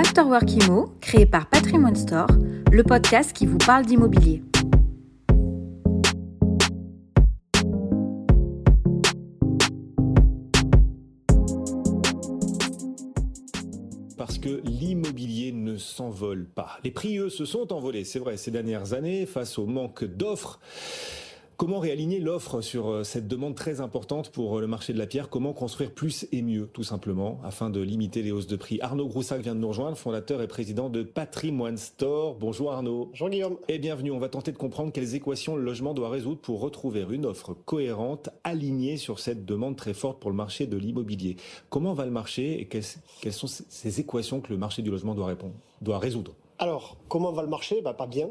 Afterwork Imo, créé par Patrimoine Store, le podcast qui vous parle d'immobilier. parce que l'immobilier ne s'envole pas. Les prix, eux, se sont envolés, c'est vrai, ces dernières années, face au manque d'offres. Comment réaligner l'offre sur euh, cette demande très importante pour euh, le marché de la pierre? Comment construire plus et mieux, tout simplement, afin de limiter les hausses de prix? Arnaud Groussac vient de nous rejoindre, fondateur et président de Patrimoine Store. Bonjour Arnaud. Bonjour Guillaume. Et bienvenue. On va tenter de comprendre quelles équations le logement doit résoudre pour retrouver une offre cohérente, alignée sur cette demande très forte pour le marché de l'immobilier. Comment va le marché et quelles, sont ces équations que le marché du logement doit, répondre, doit résoudre? Alors, comment va le marché? Bah, Pas bien.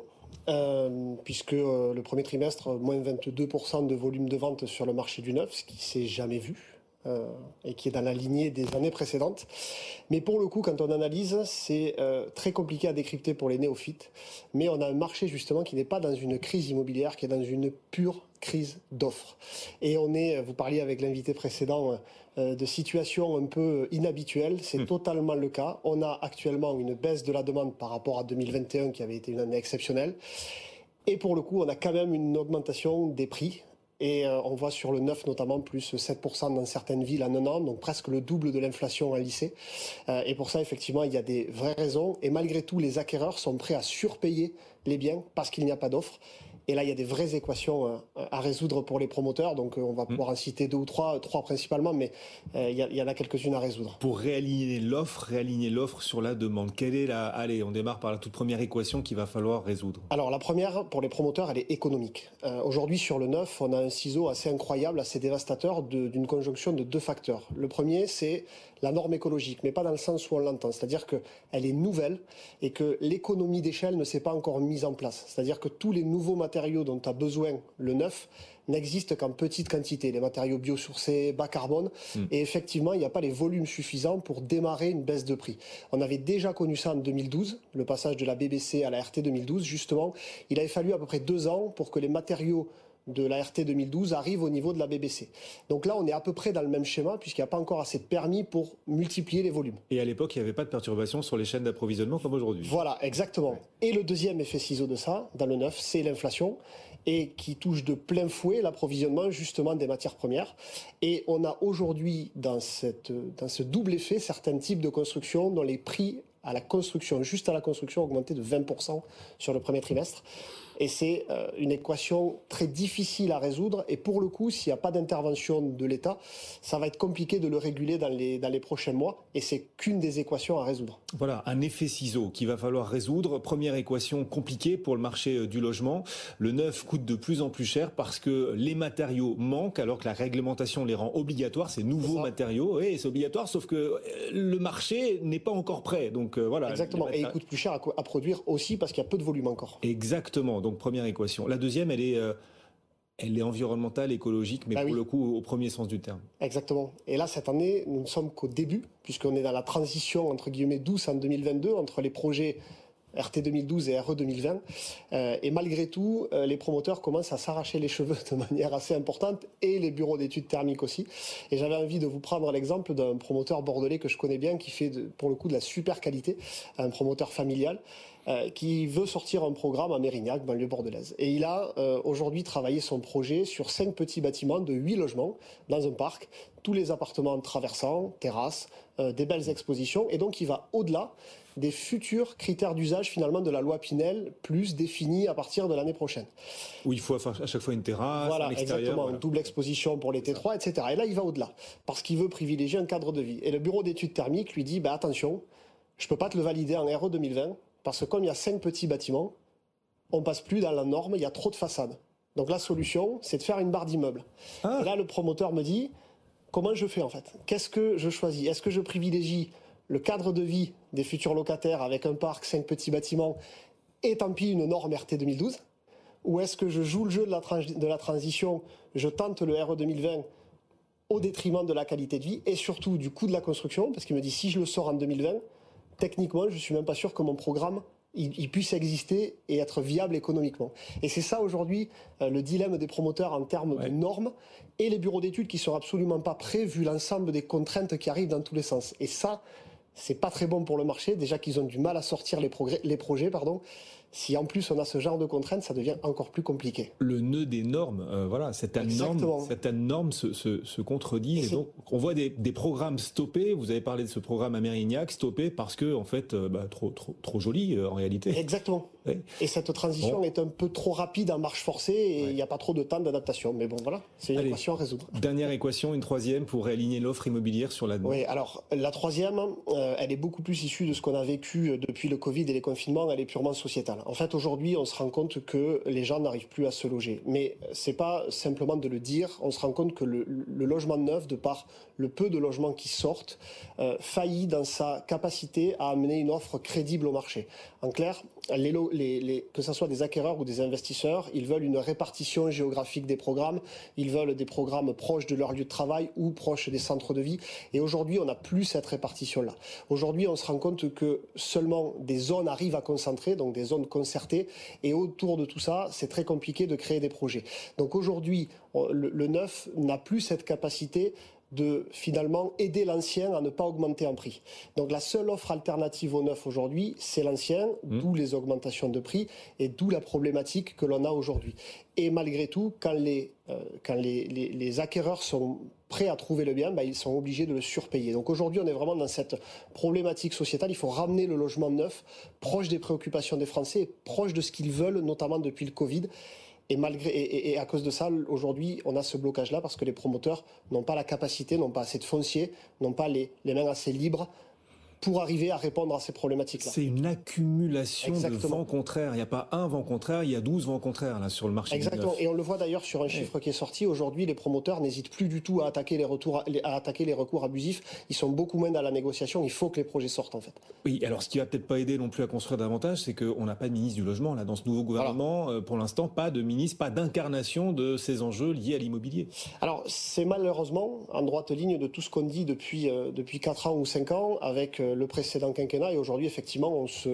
Euh, puisque euh, le premier trimestre, moins 22% de volume de vente sur le marché du neuf, ce qui s'est jamais vu. Euh, et qui est dans la lignée des années précédentes. Mais pour le coup, quand on analyse, c'est très compliqué à décrypter pour les néophytes. Mais on a un marché justement qui n'est pas dans une crise immobilière, qui est dans une pure crise d'offres. Et on est, vous parliez avec l'invité précédent, euh, de situations un peu inhabituelles. C'est hmm. totalement le cas. On a actuellement une baisse de la demande par rapport à 2021 qui avait été une année exceptionnelle. Et pour le coup, on a quand même une augmentation des prix. Et euh, on voit sur le neuf notamment plus 7% dans certaines villes en un an, donc presque le double de l'inflation en lycée. Euh, et pour ça, effectivement, il y a des vraies raisons. Et malgré tout, les acquéreurs sont prêts à surpayer les biens parce qu'il n'y a pas d'offre. Et là, il y a des vraies équations euh, à résoudre pour les promoteurs. Donc, euh, on va mm. pouvoir en citer deux ou trois, trois principalement, mais euh, il y, en a quelques-unes à résoudre. Pour réaligner l'offre, réaligner l'offre sur la demande, quelle est la. Allez, on démarre par la toute première équation qu'il va falloir résoudre. Alors, la première, pour les promoteurs, elle est économique. Aujourd'hui, sur le neuf, on a un ciseau assez incroyable, assez dévastateur d'une conjonction de deux facteurs. Le premier, c'est la norme écologique, mais pas dans le sens où on l'entend. C'est-à-dire qu'elle est nouvelle et que l'économie d'échelle ne s'est pas encore mise en place. C'est-à-dire que tous les nouveaux matériaux dont a besoin le neuf n'existent qu'en petite quantité. Les matériaux biosourcés, bas carbone. Hmm. Et effectivement, il n'y a pas les volumes suffisants pour démarrer une baisse de prix. On avait déjà connu ça en 2012, le passage de la BBC à la RT 2012. Justement, il avait fallu à peu près deux ans pour que les matériaux de la RT 2012 arrive au niveau de la BBC. Donc là, on est à peu près dans le même schéma puisqu'il n'y a pas encore assez de permis pour multiplier les volumes. Et à l'époque, il n'y avait pas de perturbation sur les chaînes d'approvisionnement comme aujourd'hui. Voilà, exactement. Et le deuxième effet ciseau de ça, dans le neuf, c'est l'inflation et qui touche de plein fouet l'approvisionnement justement des matières premières. Et on a aujourd'hui dans, dans ce double effet certains types de constructions dont les prix à la construction, juste à la construction, ont augmenté de 20% sur le premier trimestre. Et c'est euh, une équation très difficile à résoudre. Et pour le coup, s'il n'y a pas d'intervention de l'État, ça va être compliqué de le réguler dans les, dans les prochains mois. Et c'est qu'une des équations à résoudre. Voilà, un effet ciseau qu'il va falloir résoudre. Première équation compliquée pour le marché euh, du logement. Le neuf coûte de plus en plus cher parce que les matériaux manquent alors que la réglementation les rend obligatoires. Ces nouveaux matériaux, oui, c'est obligatoire, sauf que euh, le marché n'est pas encore prêt. Donc voilà. Exactement. Et il coûte plus cher à, à produire aussi parce qu'il y a peu de volume encore. Exactement donc première équation. La deuxième, elle est, euh, elle est environnementale, écologique, mais bah pour le coup au premier sens du terme. Exactement. Et là, cette année, nous ne sommes qu'au début, puisqu'on est dans la transition, entre guillemets, douce en 2022, entre les projets RT 2012 et RE 2020. Euh, et malgré tout, euh, les promoteurs commencent à s'arracher les cheveux de manière assez importante et les bureaux d'études thermiques aussi. Et j'avais envie de vous prendre l'exemple d'un promoteur bordelais que je connais bien qui fait pour le coup de la super qualité, un promoteur familial. Euh, qui veut sortir un programme à Mérignac, banlieue bordelaise. Et il a aujourd'hui travaillé son projet sur cinq petits bâtiments de huit logements dans un parc, tous les appartements traversants, terrasses, des belles expositions. Et donc il va au-delà des futurs critères d'usage finalement de la loi Pinel, plus définis à partir de l'année prochaine. Où il faut à chaque fois une terrasse, voilà, exactement, une double exposition pour les T3, etc. Et là, il va au-delà, parce qu'il veut privilégier un cadre de vie. Et le bureau d'études thermiques lui dit, bah, attention, je ne peux pas te le valider en RE 2020, parce que comme il y a cinq petits bâtiments, on passe plus dans la norme, il y a trop de façades. Donc la solution, c'est de faire une barre d'immeuble. Ah. Là, le promoteur me dit, comment je fais en fait? Qu'est-ce que je choisis? Est-ce que je privilégie le cadre de vie des futurs locataires avec un parc, cinq petits bâtiments, et tant pis une norme RT 2012 Ou est-ce que je joue le jeu de la, de la transition, je tente le RE 2020 au détriment de la qualité de vie et surtout du coût de la construction? Parce qu'il me dit si je le sors en 2020, techniquement, je suis même pas sûr que mon programme il, puisse exister et être viable économiquement. Et c'est ça aujourd'hui euh, le dilemme des promoteurs en termes de normes et les bureaux d'études qui sont absolument pas prêts vu l'ensemble des contraintes qui arrivent dans tous les sens. Et ça, c'est pas très bon pour le marché. Déjà qu'ils ont du mal à sortir les, les projets, pardon. Si en plus on a ce genre de contraintes, ça devient encore plus compliqué. Le nœud des normes, euh, voilà, certaines normes, certaines normes se, se, se contredisent. Et donc, on voit des, des, programmes stoppés. Vous avez parlé de ce programme à Mérignac, stoppé parce que, en fait, euh, bah, trop, trop, trop joli euh, en réalité. Exactement. Et cette transition est un peu trop rapide en marche forcée et il n'y a pas trop de temps d'adaptation. Mais bon, voilà, c'est une équation à résoudre. Dernière équation, une troisième pour réaligner l'offre immobilière sur la demande. Oui, alors la troisième, elle est beaucoup plus issue de ce qu'on a vécu depuis le Covid et les confinements. Elle est purement sociétale. En fait, aujourd'hui, on se rend compte que les gens n'arrivent plus à se loger. Mais c'est pas simplement de le dire. On se rend compte que le, logement neuf, de par le peu de logements qui sortent, euh, faillit dans sa capacité à amener une offre crédible au marché. En clair, que ce soit des acquéreurs ou des investisseurs, ils veulent une répartition géographique des programmes. Ils veulent des programmes proches de leur lieu de travail ou proches des centres de vie. Et aujourd'hui, on n'a plus cette répartition-là. Aujourd'hui, on se rend compte que seulement des zones arrivent à concentrer, donc des zones concertées. Et autour de tout ça, c'est très compliqué de créer des projets. Donc aujourd'hui, le neuf n'a plus cette capacité de finalement aider l'ancien à ne pas augmenter en prix. Donc la seule offre alternative au neuf aujourd'hui, c'est l'ancien, mmh. d'où les augmentations de prix et d'où la problématique que l'on a aujourd'hui. Et malgré tout, quand les, euh, quand les, les, acquéreurs sont prêts à trouver le bien, bah, ils sont obligés de le surpayer. Donc aujourd'hui, on est vraiment dans cette problématique sociétale. Il faut ramener le logement neuf proche des préoccupations des Français, proche de ce qu'ils veulent, notamment depuis le Covid. Et malgré et, à cause de ça, aujourd'hui, on a ce blocage-là parce que les promoteurs n'ont pas la capacité, n'ont pas assez de foncier, n'ont pas les mains assez libres pour arriver à répondre à ces problématiques-là. C'est une accumulation de vents contraires. Il n'y a pas un vent contraire, il y a 12 vents contraires là sur le marché. Exactement. Et on le voit d'ailleurs sur un chiffre qui est sorti. Aujourd'hui, les promoteurs n'hésitent plus du tout à attaquer les, retours, à attaquer les recours abusifs. Ils sont beaucoup moins dans la négociation. Il faut que les projets sortent en fait. Oui, alors ce qui va peut-être pas aider non plus à construire davantage, c'est qu'on n'a pas de ministre du logement là dans ce nouveau gouvernement. Euh, pour l'instant, pas de ministre, pas d'incarnation de ces enjeux liés à l'immobilier. Alors c'est malheureusement en droite ligne de tout ce qu'on dit depuis euh, depuis 4 ans ou 5 ans avec euh, le précédent quinquennat et aujourd'hui, effectivement, on se,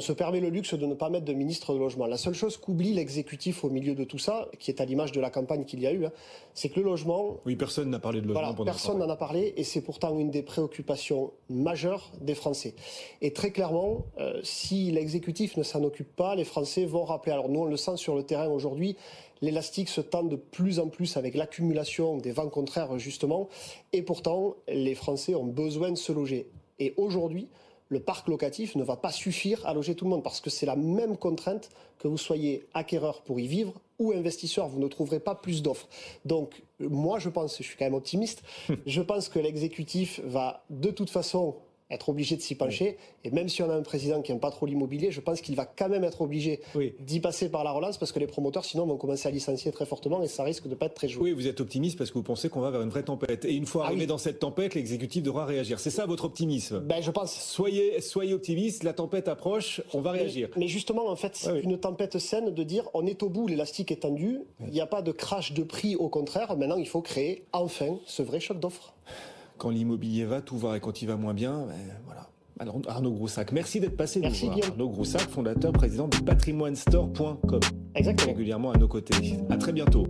se permet le luxe de ne pas mettre de ministre de logement. La seule chose qu'oublie l'exécutif au milieu de tout ça, qui est à l'image de la campagne qu'il y a eu, hein, c'est que le logement. Oui, personne n'a parlé de logement. Voilà, personne n'en a parlé et c'est pourtant une des préoccupations majeures des Français. Et très clairement, euh, si l'exécutif ne s'en occupe pas, les Français vont rappeler. Alors nous, on le sent sur le terrain aujourd'hui l'élastique se tend de plus en plus avec l'accumulation des vents contraires, justement. Et pourtant, les Français ont besoin de se loger. Et aujourd'hui, le parc locatif ne va pas suffire à loger tout le monde parce que c'est la même contrainte que vous soyez acquéreur pour y vivre ou investisseur, vous ne trouverez pas plus d'offres. Donc moi je pense, je suis quand même optimiste, je pense que l'exécutif va de toute façon être obligé de s'y pencher. Et même si on a un président qui n'aime pas trop l'immobilier, je pense qu'il va quand même être obligé d'y passer par la relance parce que les promoteurs, sinon, vont commencer à licencier très fortement et ça risque de ne pas être très joué. Oui, vous êtes optimiste parce que vous pensez qu'on va vers une vraie tempête. Et une fois ah arrivé dans cette tempête, l'exécutif devra réagir. C'est ça votre optimisme? Ben, je pense. Soyez, soyez optimiste, la tempête approche, on va réagir. Mais, justement, en fait, c'est une tempête saine de dire on est au bout, l'élastique est tendu, il n'y a pas de crash de prix, au contraire. Maintenant, il faut créer enfin ce vrai choc d'offres quand l'immobilier va, tout va, et quand il va moins bien, ben, voilà. Alors, Arnaud Groussac, merci d'être passé merci nous voir. Arnaud Groussac, fondateur, président de patrimoinestore.com. Exactement. Régulièrement à nos côtés. À très bientôt.